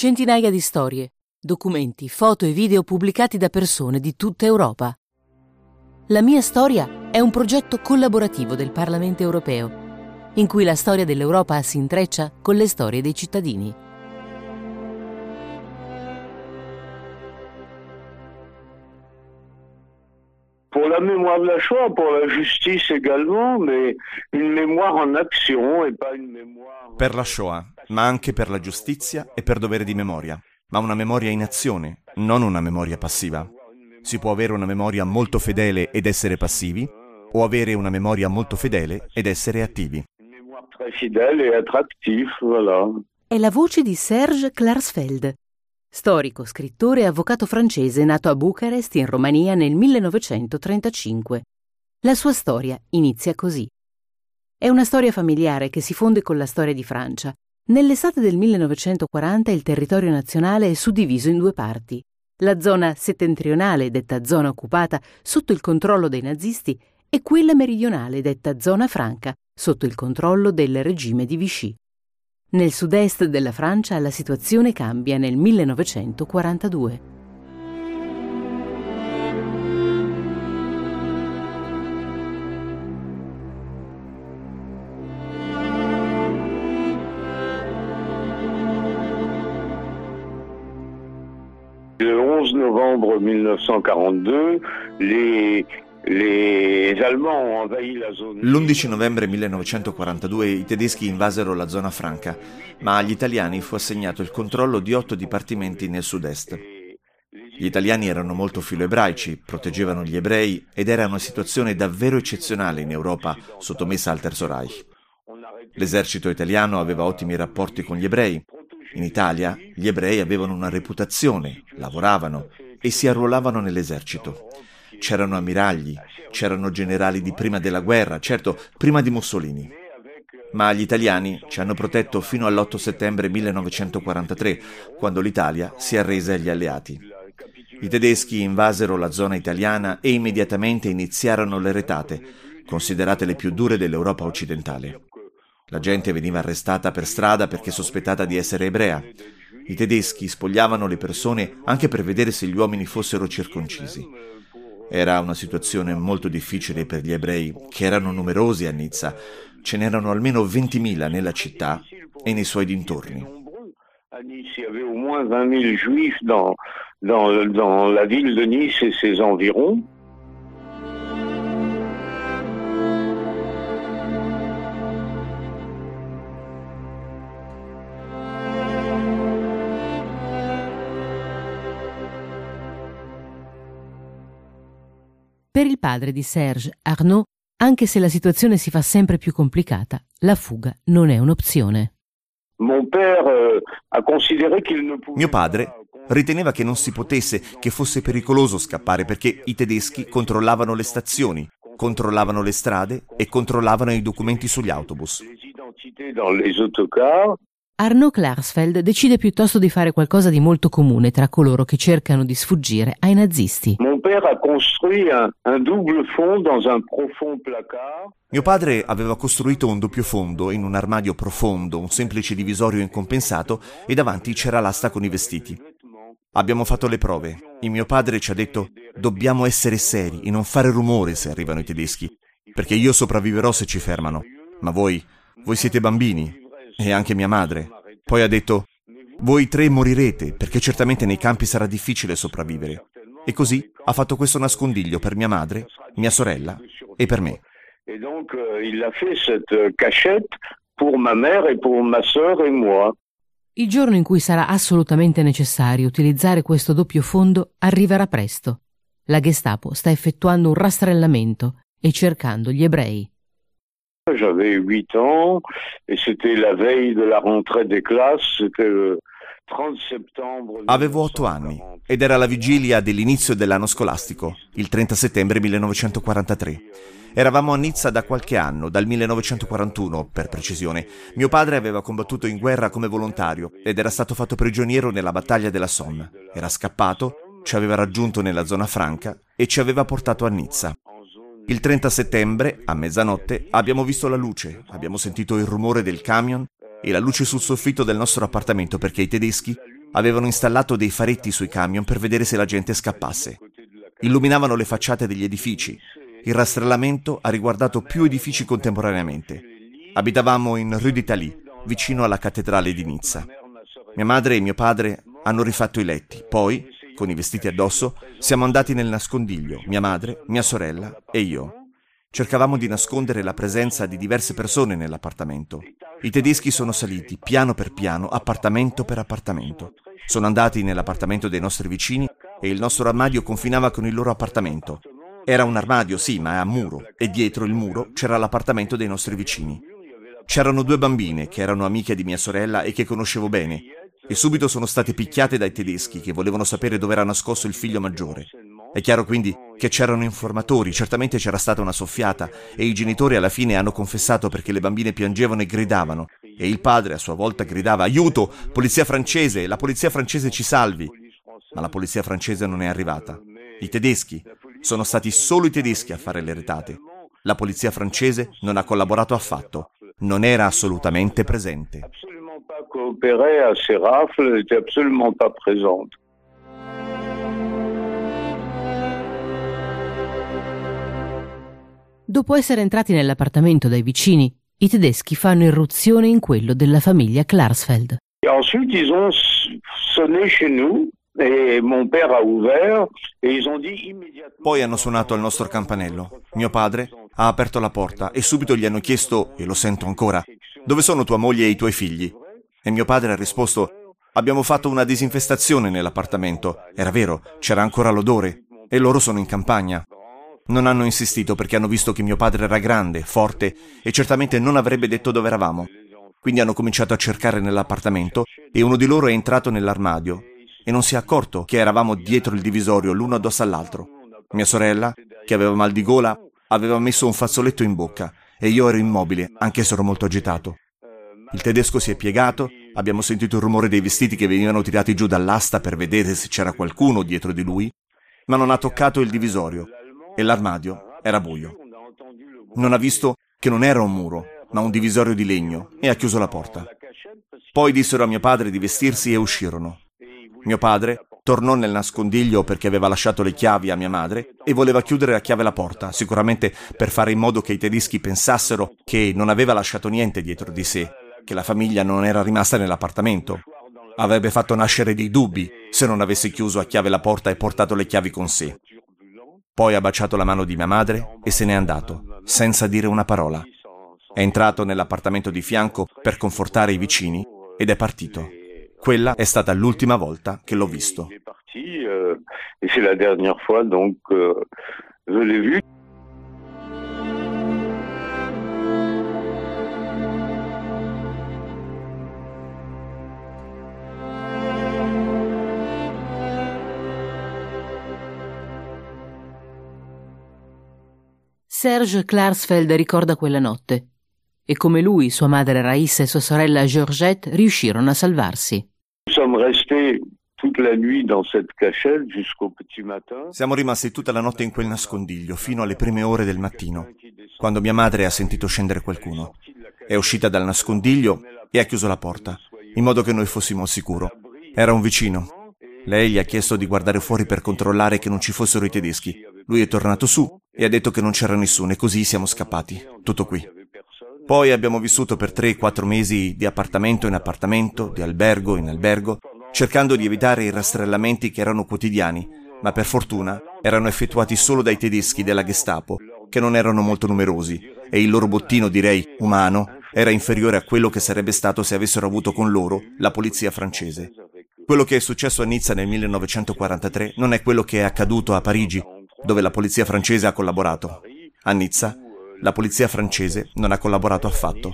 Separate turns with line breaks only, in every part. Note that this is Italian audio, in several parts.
Centinaia di storie, documenti, foto e video pubblicati da persone di tutta Europa. La mia storia è un progetto collaborativo del Parlamento europeo, in cui la storia dell'Europa si intreccia con le storie dei cittadini.
Pour la mémoire de la Shoah, pour la justice également, mais une mémoire en action et pas une mémoire...
Per la Shoah, ma anche per la giustizia e per dovere di memoria, ma una memoria in azione, non una memoria passiva. Si può avere una memoria molto fedele ed essere passivi, o avere una memoria molto fedele ed essere attivi.
Une mémoire très fidèle et attractive, voilà.
È la voce di Serge Klarsfeld, storico, scrittore e avvocato francese nato a Bucarest in Romania nel 1935. La sua storia inizia così. È una storia familiare che si fonde con la storia di Francia. Nell'estate del 1940 il territorio nazionale è suddiviso in due parti. La zona settentrionale, detta zona occupata, sotto il controllo dei nazisti, e quella meridionale, detta zona franca, sotto il controllo del regime di Vichy. Nel sud-est della Francia la situazione cambia nel 1942.
Le 11 novembre 1942, les, les Allemands ont envahi la zone...
L'11 novembre 1942 i tedeschi invasero la zona franca, ma agli italiani fu assegnato il controllo di otto dipartimenti nel sud-est. Gli italiani erano molto filoebraici, proteggevano gli ebrei ed era una situazione davvero eccezionale in Europa sottomessa al Terzo Reich. L'esercito italiano aveva ottimi rapporti con gli ebrei. In Italia gli ebrei avevano una reputazione, lavoravano e si arruolavano nell'esercito. C'erano ammiragli, c'erano generali di prima della guerra, certo, prima di Mussolini. Ma gli italiani ci hanno protetto fino all'8 settembre 1943, quando l'Italia si arrese agli alleati. I tedeschi invasero la zona italiana e immediatamente iniziarono le retate, considerate le più dure dell'Europa occidentale. La gente veniva arrestata per strada perché sospettata di essere ebrea. I tedeschi spogliavano le persone anche per vedere se gli uomini fossero circoncisi. Era una situazione molto difficile per gli ebrei, che erano numerosi a Nizza. Ce n'erano almeno 20.000 nella città e nei suoi dintorni.
À Nice, il y avait au moins 20 000 juifs dans, dans, dans la ville de Nice et ses environs.
Per il padre di Serge, Arnaud, anche se la situazione si fa sempre più complicata, la fuga non è un'opzione.
Euh,
Mio padre riteneva che non si potesse, che fosse pericoloso scappare perché i tedeschi controllavano le stazioni, controllavano le strade e controllavano i documenti sugli autobus.
Arnaud Klarsfeld decide piuttosto di fare qualcosa di molto comune tra coloro che cercano di sfuggire ai nazisti.
Mio padre aveva costruito un doppio fondo in un armadio profondo, un semplice divisorio incompensato e davanti c'era l'asta con i vestiti. Abbiamo fatto le prove. Il mio padre ci ha detto dobbiamo essere seri e non fare rumore se arrivano i tedeschi, perché io sopravviverò se ci fermano. Ma voi, voi siete bambini e anche mia madre. Poi ha detto voi tre morirete perché certamente nei campi sarà difficile sopravvivere. E così ha fatto questo nascondiglio per mia madre, mia sorella e per me.
Et donc, euh, il a fait cette euh, cachette pour ma mère et pour ma sœur et moi.
Il giorno in cui sarà assolutamente necessario utilizzare questo doppio fondo arriverà presto. La Gestapo sta effettuando un rastrellamento e cercando gli ebrei.
J'avais 8 ans et c'était la veille de la rentrée des classes, c'était le 30 septembre.
Avevo otto anni ed era la vigilia dell'inizio dell'anno scolastico, il 30 settembre 1943. Eravamo a Nizza da qualche anno, dal 1941 per precisione. Mio padre aveva combattuto in guerra come volontario ed era stato fatto prigioniero nella battaglia della Somme. Era scappato, ci aveva raggiunto nella zona franca e ci aveva portato a Nizza. Il 30 settembre, a mezzanotte, abbiamo visto la luce, abbiamo sentito il rumore del camion e la luce sul soffitto del nostro appartamento perché i tedeschi avevano installato dei faretti sui camion per vedere se la gente scappasse. Illuminavano le facciate degli edifici. Il rastrellamento ha riguardato più edifici contemporaneamente. Abitavamo in Rue d'Italie, vicino alla cattedrale di Nizza. Mia madre e mio padre hanno rifatto i letti, poi, con i vestiti addosso, siamo andati nel nascondiglio, mia madre, mia sorella e io. Cercavamo di nascondere la presenza di diverse persone nell'appartamento. I tedeschi sono saliti piano per piano, appartamento per appartamento. Sono andati nell'appartamento dei nostri vicini e il nostro armadio confinava con il loro appartamento. Era un armadio, sì, ma a muro, e dietro il muro c'era l'appartamento dei nostri vicini. C'erano due bambine che erano amiche di mia sorella e che conoscevo bene, e subito sono state picchiate dai tedeschi che volevano sapere dove era nascosto il figlio maggiore. È chiaro quindi che c'erano informatori, certamente c'era stata una soffiata e i genitori alla fine hanno confessato perché le bambine piangevano e gridavano e il padre a sua volta gridava aiuto, polizia francese, la polizia francese ci salvi. Ma la polizia francese non è arrivata. I tedeschi, sono stati solo i tedeschi a fare le retate. La polizia francese non ha collaborato affatto, non era assolutamente presente.
Dopo essere entrati nell'appartamento dai vicini, i tedeschi fanno irruzione in quello della famiglia Klarsfeld.
Et ensuite, ils ont sonné chez nous et mon père a ouvert et ils ont dit immédiatement.
Poi hanno suonato al nostro campanello. Mio padre ha aperto la porta e subito gli hanno chiesto, e lo sento ancora, dove sono tua moglie e i tuoi figli? E mio padre ha risposto, abbiamo fatto una disinfestazione nell'appartamento. Era vero, c'era ancora l'odore. E loro sono in campagna. Non hanno insistito perché hanno visto che mio padre era grande, forte e certamente non avrebbe detto dove eravamo. Quindi hanno cominciato a cercare nell'appartamento e uno di loro è entrato nell'armadio e non si è accorto che eravamo dietro il divisorio l'uno addosso all'altro. Mia sorella, che aveva mal di gola, aveva messo un fazzoletto in bocca e io ero immobile, anche se ero molto agitato. Il tedesco si è piegato, abbiamo sentito il rumore dei vestiti che venivano tirati giù dall'asta per vedere se c'era qualcuno dietro di lui, ma non ha toccato il divisorio e l'armadio era buio. Non ha visto che non era un muro, ma un divisorio di legno e ha chiuso la porta. Poi dissero a mio padre di vestirsi e uscirono. Mio padre tornò nel nascondiglio perché aveva lasciato le chiavi a mia madre e voleva chiudere a chiave la porta, sicuramente per fare in modo che i tedeschi pensassero che non aveva lasciato niente dietro di sé, che la famiglia non era rimasta nell'appartamento. Avrebbe fatto nascere dei dubbi se non avesse chiuso a chiave la porta e portato le chiavi con sé. Poi ha baciato la mano di mia madre e se n'è andato, senza dire una parola. È entrato nell'appartamento di fianco per confortare i vicini ed è partito. Quella è stata l'ultima volta che l'ho visto.
Serge Klarsfeld ricorda quella notte e come lui, sua madre Raissa e sua sorella Georgette riuscirono a salvarsi.
Siamo rimasti tutta la notte in quel nascondiglio fino alle prime ore del mattino, quando mia madre ha sentito scendere qualcuno. È uscita dal nascondiglio e ha chiuso la porta, in modo che noi fossimo al sicuro. Era un vicino. Lei gli ha chiesto di guardare fuori per controllare che non ci fossero i tedeschi. Lui è tornato su e ha detto che non c'era nessuno e così siamo scappati. Tutto qui. Poi abbiamo vissuto per 3-4 mesi di appartamento in appartamento, di albergo in albergo, cercando di evitare i rastrellamenti che erano quotidiani, ma per fortuna erano effettuati solo dai tedeschi della Gestapo, che non erano molto numerosi, e il loro bottino, direi, umano, era inferiore a quello che sarebbe stato se avessero avuto con loro la polizia francese. Quello che è successo a Nizza nel 1943 non è quello che è accaduto a Parigi, dove la polizia francese ha collaborato. A Nizza la polizia francese non ha collaborato affatto.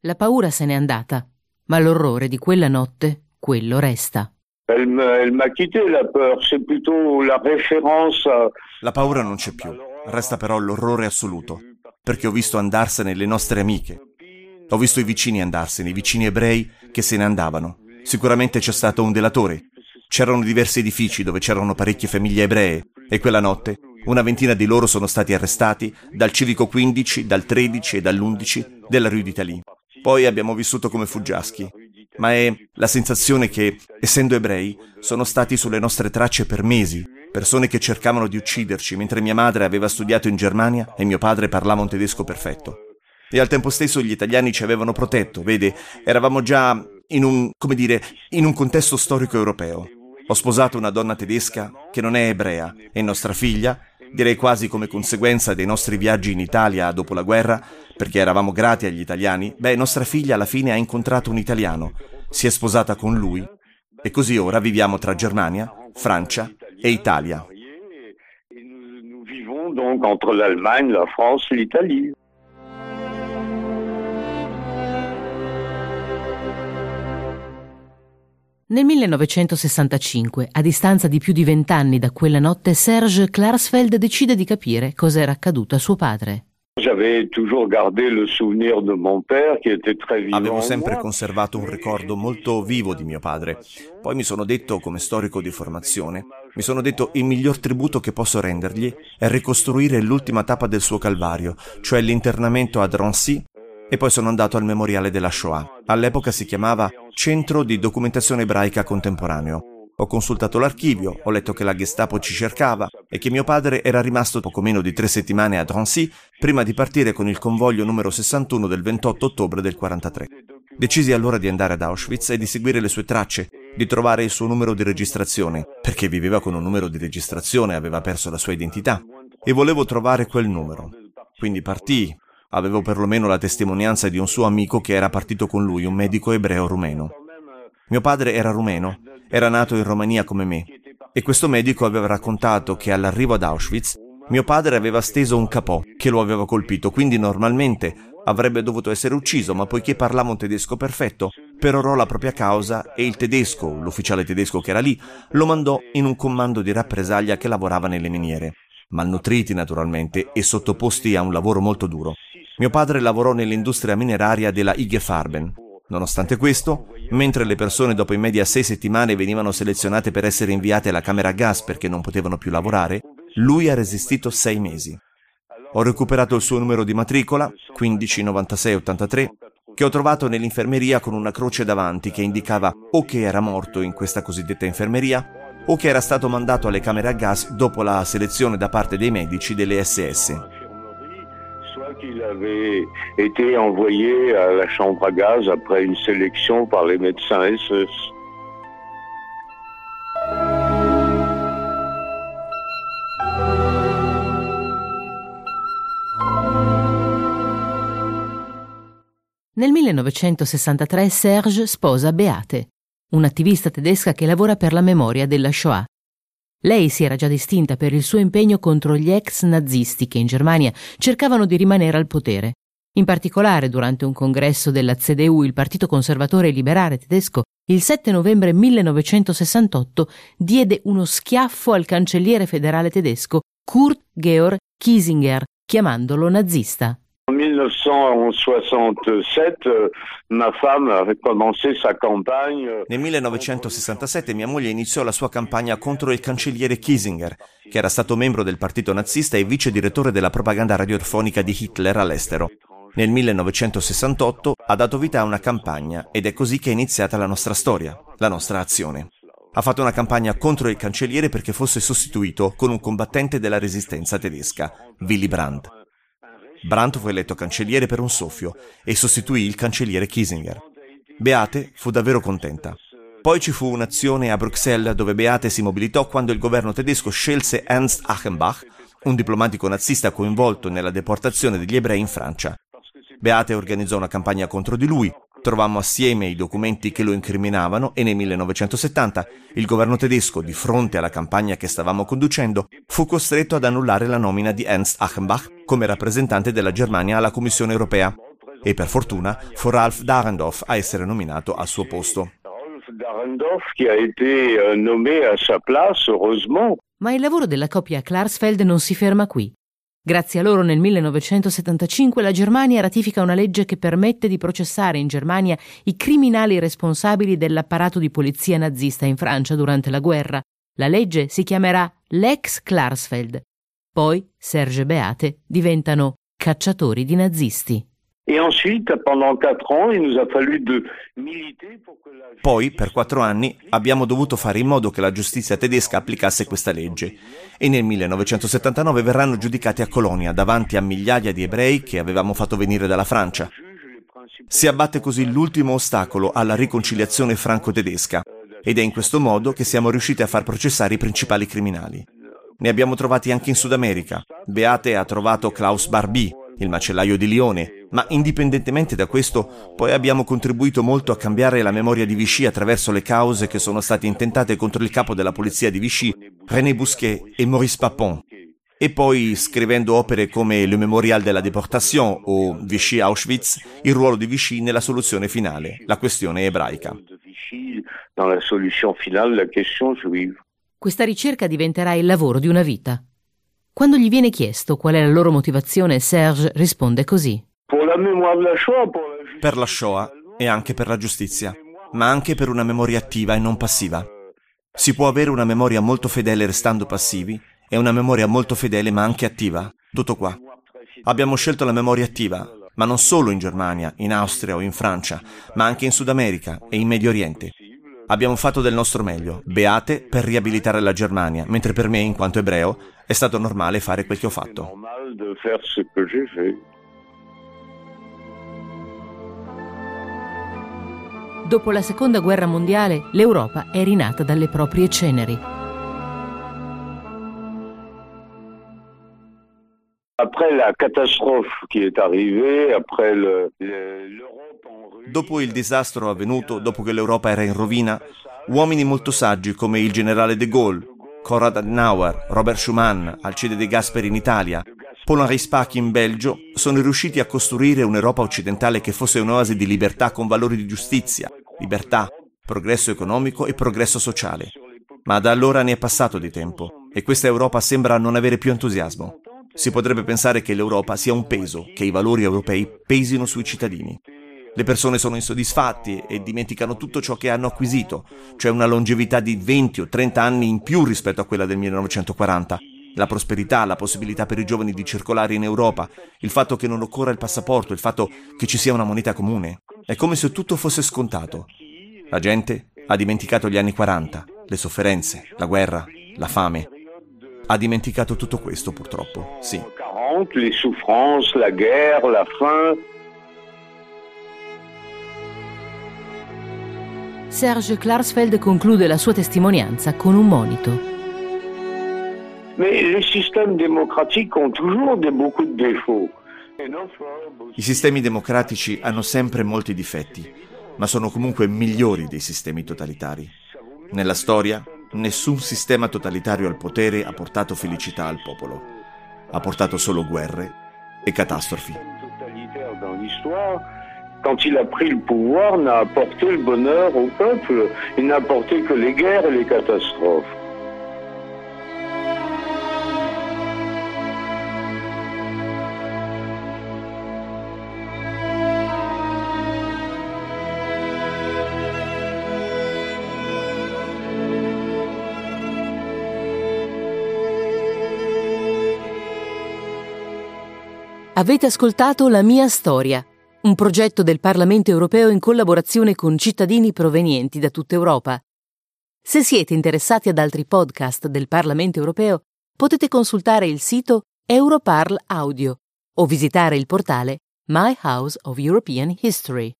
La
paura se n'è andata, ma l'orrore di quella notte, quello resta.
La
paura non c'è più, resta però l'orrore assoluto, perché ho visto andarsene le nostre amiche. Ho visto i vicini andarsene, i vicini ebrei che se ne andavano. Sicuramente c'è stato un delatore. C'erano diversi edifici dove c'erano parecchie famiglie ebree e quella notte una ventina di loro sono stati arrestati dal civico 15, dal 13 e dall'11 della Rue d'Italie. Poi abbiamo vissuto come fuggiaschi. Ma è la sensazione che, essendo ebrei, sono stati sulle nostre tracce per mesi, persone che cercavano di ucciderci mentre mia madre aveva studiato in Germania e mio padre parlava un tedesco perfetto. E al tempo stesso gli italiani ci avevano protetto, vede, eravamo già in un, come dire, in un contesto storico europeo. Ho sposato una donna tedesca che non è ebrea e nostra figlia, direi quasi come conseguenza dei nostri viaggi in Italia dopo la guerra, perché eravamo grati agli italiani, beh, nostra figlia alla fine ha incontrato un italiano, si è sposata con lui e così ora viviamo tra Germania, Francia e Italia.
Nous vivons donc entre l'Allemagne, la France, l'Italie.
Nel 1965, a distanza di più di vent'anni da quella notte, Serge Klarsfeld decide di capire cosa era accaduto a suo padre.
Avevo sempre conservato un ricordo molto vivo di mio padre. Poi mi sono detto, come storico di formazione, mi sono detto il miglior tributo che posso rendergli è ricostruire l'ultima tappa del suo calvario, cioè l'internamento a Drancy e poi sono andato al memoriale della Shoah. All'epoca si chiamava Centro di Documentazione Ebraica Contemporaneo. Ho consultato l'archivio, ho letto che la Gestapo ci cercava e che mio padre era rimasto poco meno di tre settimane a Drancy prima di partire con il convoglio numero 61 del 28 ottobre del 43. Decisi allora di andare ad Auschwitz e di seguire le sue tracce, di trovare il suo numero di registrazione, perché viveva con un numero di registrazione aveva perso la sua identità, e volevo trovare quel numero. Quindi partii, Avevo perlomeno la testimonianza di un suo amico che era partito con lui, un medico ebreo rumeno. Mio padre era rumeno, era nato in Romania come me, e questo medico aveva raccontato che all'arrivo ad Auschwitz mio padre aveva steso un capò che lo aveva colpito, quindi normalmente avrebbe dovuto essere ucciso, ma poiché parlava un tedesco perfetto, perorò la propria causa e il tedesco, l'ufficiale tedesco che era lì, lo mandò in un comando di rappresaglia che lavorava nelle miniere. Malnutriti naturalmente e sottoposti a un lavoro molto duro. Mio padre lavorò nell'industria mineraria della IG Farben. Nonostante questo, mentre le persone dopo in media sei settimane venivano selezionate per essere inviate alla camera a gas perché non potevano più lavorare, lui ha resistito sei mesi. Ho recuperato il suo numero di matricola, 159683, che ho trovato nell'infermeria con una croce davanti che indicava o che era morto in questa cosiddetta infermeria o che era stato mandato alle camere a gas dopo la selezione da parte dei medici delle SS
qu'il avait été envoyé à la chambre à gaz après une sélection par les médecins SS.
Nel 1963 Serge sposa Beate, un'attivista tedesca che lavora per la memoria della Shoah. Lei si era già distinta per il suo impegno contro gli ex nazisti che in Germania cercavano di rimanere al potere. In particolare, durante un congresso della CDU, il Partito Conservatore Liberale tedesco, il 7 novembre 1968 diede uno schiaffo al cancelliere federale tedesco Kurt Georg Kiesinger, chiamandolo nazista.
En 1967, ma femme a commencé sa campagne.
Nel 1967 mia moglie iniziò la sua campagna contro il cancelliere Kiesinger, che era stato membro del partito nazista e vice direttore della propaganda radiofonica di Hitler all'estero. Nel 1968 ha dato vita a una campagna ed è così che è iniziata la nostra storia, la nostra azione. Ha fatto una campagna contro il cancelliere perché fosse sostituito con un combattente della resistenza tedesca, Willy Brandt. Brandt fu eletto cancelliere per un soffio e sostituì il cancelliere Kissinger. Beate fu davvero contenta. Poi ci fu un'azione a Bruxelles dove Beate si mobilitò quando il governo tedesco scelse Ernst Achenbach, un diplomatico nazista coinvolto nella deportazione degli ebrei in Francia. Beate organizzò una campagna contro di lui, Trovammo assieme i documenti che lo incriminavano e nel 1970 il governo tedesco, di fronte alla campagna che stavamo conducendo, fu costretto ad annullare la nomina di Ernst Achenbach come rappresentante della Germania alla Commissione europea. E per fortuna fu Ralf Dahrendorf a essere nominato al suo posto.
Euh,
Ma il lavoro della coppia Klarsfeld non si ferma qui. Grazie a loro nel 1975 la Germania ratifica una legge che permette di processare in Germania i criminali responsabili dell'apparato di polizia nazista in Francia durante la guerra. La legge si chiamerà Lex Klarsfeld. Poi Serge e Beate diventano cacciatori di nazisti.
Poi, per quattro anni, abbiamo dovuto fare in modo che la giustizia tedesca applicasse questa legge e nel 1979 verranno giudicati a Colonia davanti a migliaia di ebrei che avevamo fatto venire dalla Francia. Si abbatte così l'ultimo ostacolo alla riconciliazione franco-tedesca ed è in questo modo che siamo riusciti a far processare i principali criminali. Ne abbiamo trovati anche in Sud America. Beate ha trovato Klaus Barbie, il macellaio di Lione, ma indipendentemente da questo, poi abbiamo contribuito molto a cambiare la memoria di Vichy attraverso le cause che sono state intentate contro il capo della polizia di Vichy, René Bousquet e Maurice Papon, e poi scrivendo opere come Le Memorial de la Déportation o Vichy Auschwitz, il ruolo di Vichy nella soluzione finale, la questione ebraica.
Questa ricerca diventerà il lavoro di una vita. Quando gli viene chiesto qual è la loro motivazione, Serge risponde così.
Per la Shoah e anche per la giustizia, ma anche per una memoria attiva e non passiva. Si può avere una memoria molto fedele restando passivi e una memoria molto fedele ma anche attiva. Tutto qua. Abbiamo scelto la memoria attiva, ma non solo in Germania, in Austria o in Francia, ma anche in Sud America e in Medio Oriente. Abbiamo fatto del nostro meglio, beate per riabilitare la Germania, mentre per me, in quanto ebreo, è stato normale fare quel che ho fatto.
Dopo la seconda guerra mondiale, l'Europa è rinata dalle proprie ceneri.
Dopo il disastro avvenuto, dopo che l'Europa era in rovina, uomini molto saggi come il generale de Gaulle, Konrad Adenauer, Robert Schuman, Alcide De Gasperi in Italia, Paul-Henri Spack in Belgio sono riusciti a costruire un'Europa occidentale che fosse un'oasi di libertà con valori di giustizia, libertà, progresso economico e progresso sociale. Ma da allora ne è passato di tempo e questa Europa sembra non avere più entusiasmo. Si potrebbe pensare che l'Europa sia un peso, che i valori europei pesino sui cittadini. Le persone sono insoddisfatti e dimenticano tutto ciò che hanno acquisito, cioè una longevità di 20 o 30 anni in più rispetto a quella del 1940 la prosperità, la possibilità per i giovani di circolare in Europa, il fatto che non occorra il passaporto, il fatto che ci sia una moneta comune. È come se tutto fosse scontato. La gente ha dimenticato gli anni 40, le sofferenze, la guerra, la fame. Ha dimenticato tutto questo purtroppo, sì.
le souffrances, la guerra, la faim.
Serge Klarsfeld conclude la sua testimonianza con un monito.
I sistemi
democratici hanno sempre molti difetti, ma sono comunque migliori dei sistemi totalitari. Nella storia, nessun sistema totalitario al potere ha portato felicità al popolo. Ha portato solo guerre e catastrofi.
Quand il a pris le pouvoir, n'a apporté le bonheur au peuple, il n'a apporté que les guerres et les catastrophes.
Avete ascoltato La mia storia, un progetto del Parlamento europeo in collaborazione con cittadini provenienti da tutta Europa. Se siete interessati ad altri podcast del Parlamento europeo, potete consultare il sito Europarl Audio o visitare il portale My House of European History.